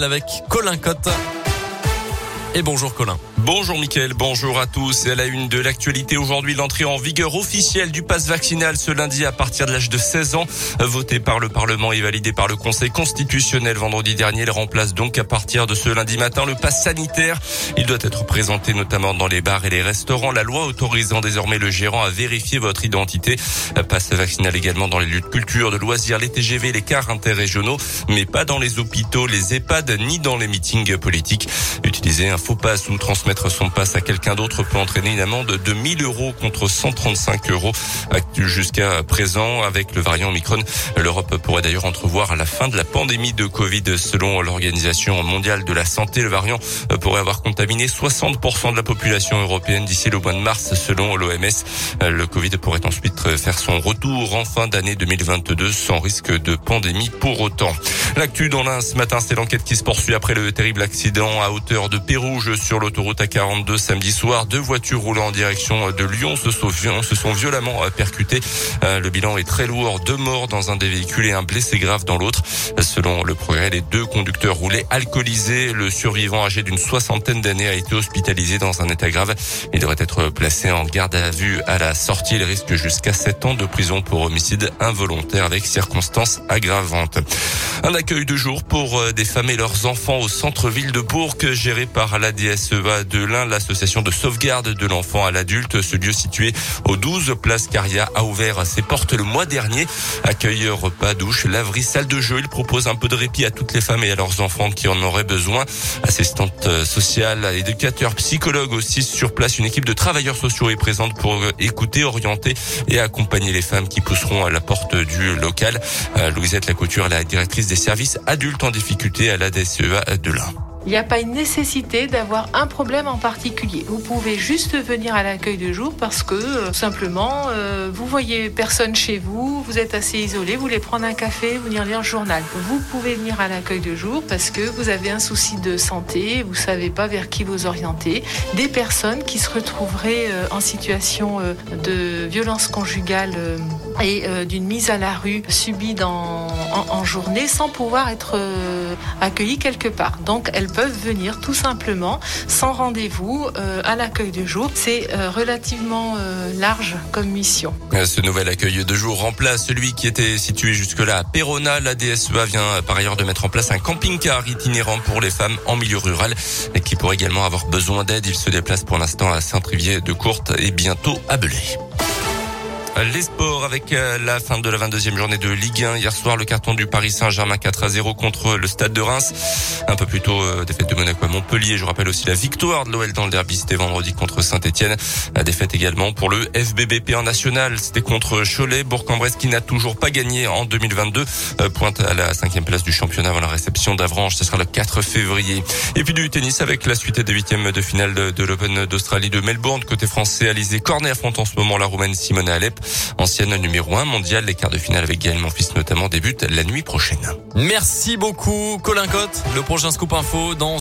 avec Colin Cotte. Et bonjour Colin. Bonjour Mickaël, bonjour à tous. Et à la une de l'actualité aujourd'hui, l'entrée en vigueur officielle du pass vaccinal ce lundi à partir de l'âge de 16 ans. Voté par le Parlement et validé par le Conseil constitutionnel vendredi dernier, il remplace donc à partir de ce lundi matin le pass sanitaire. Il doit être présenté notamment dans les bars et les restaurants. La loi autorisant désormais le gérant à vérifier votre identité. Passe vaccinal également dans les lieux de culture, de loisirs, les TGV, les cars interrégionaux, mais pas dans les hôpitaux, les EHPAD, ni dans les meetings politiques. Utiliser un faux passe ou transmettre son passe à quelqu'un d'autre peut entraîner une amende de 1000 euros contre 135 euros jusqu'à présent. Avec le variant Omicron, l'Europe pourrait d'ailleurs entrevoir la fin de la pandémie de Covid. Selon l'Organisation mondiale de la santé, le variant pourrait avoir contaminé 60% de la population européenne d'ici le mois de mars, selon l'OMS. Le Covid pourrait ensuite faire son retour en fin d'année 2022 sans risque de pandémie pour autant. L'actu dans l'un ce matin, c'est l'enquête qui se poursuit après le terrible accident à hauteur de Pérou sur l'autoroute A42 samedi soir. Deux voitures roulant en direction de Lyon se sont, se sont violemment euh, percutées. Euh, le bilan est très lourd. Deux morts dans un des véhicules et un blessé grave dans l'autre. Selon le progrès, les deux conducteurs roulaient alcoolisés. Le survivant âgé d'une soixantaine d'années a été hospitalisé dans un état grave. Il devrait être placé en garde à vue à la sortie. Il risque jusqu'à sept ans de prison pour homicide involontaire avec circonstances aggravantes. Un accueil de jour pour euh, des femmes et leurs enfants au centre-ville de Bourg, géré par la DSEA de l'Ain, l'association de sauvegarde de l'enfant à l'adulte. Ce lieu situé au 12 place Caria a ouvert ses portes le mois dernier. Accueil, repas, douche, laverie, salle de jeu. Il propose un peu de répit à toutes les femmes et à leurs enfants qui en auraient besoin. Assistante euh, sociale, éducateur, psychologue aussi sur place. Une équipe de travailleurs sociaux est présente pour euh, écouter, orienter et accompagner les femmes qui pousseront à la porte du local. Louisette Lacouture, la directrice des services adultes en difficulté à la DSEA de l'Ain. Il n'y a pas une nécessité d'avoir un problème en particulier. Vous pouvez juste venir à l'accueil de jour parce que euh, simplement euh, vous voyez personne chez vous, vous êtes assez isolé, vous voulez prendre un café, venir lire le journal. Vous pouvez venir à l'accueil de jour parce que vous avez un souci de santé, vous savez pas vers qui vous orienter. Des personnes qui se retrouveraient euh, en situation euh, de violence conjugale et euh, d'une mise à la rue subie dans, en, en journée sans pouvoir être euh, accueillies quelque part. Donc elles peuvent venir tout simplement sans rendez-vous euh, à l'accueil de jour. C'est euh, relativement euh, large comme mission. Ce nouvel accueil de jour remplace celui qui était situé jusque-là à Perona. La DSEA vient par ailleurs de mettre en place un camping-car itinérant pour les femmes en milieu rural et qui pourrait également avoir besoin d'aide. Il se déplace pour l'instant à Saint-Trivier de Courte et bientôt à Belay. Les sports avec euh, la fin de la 22e journée de Ligue 1. Hier soir, le carton du Paris Saint-Germain 4 à 0 contre le Stade de Reims. Un peu plus tôt, euh, défaite de Monaco à Montpellier. Je rappelle aussi la victoire de l'OL dans le derby. C'était vendredi contre Saint-Etienne. La défaite également pour le FBBP en national. C'était contre Cholet. Bourg-en-Bresse qui n'a toujours pas gagné en 2022. Euh, pointe à la cinquième place du championnat avant la réception d'Avranches. Ce sera le 4 février. Et puis du tennis avec la suite des huitièmes de finale de, l'Open d'Australie de Melbourne. Côté français, Alizé Cornet affronte en ce moment la Roumaine Simona Alep. Ancienne numéro 1 mondiale, les quarts de finale avec Gaël Monfils notamment débutent la nuit prochaine. Merci beaucoup Colin Cotte. Le prochain scoop info dans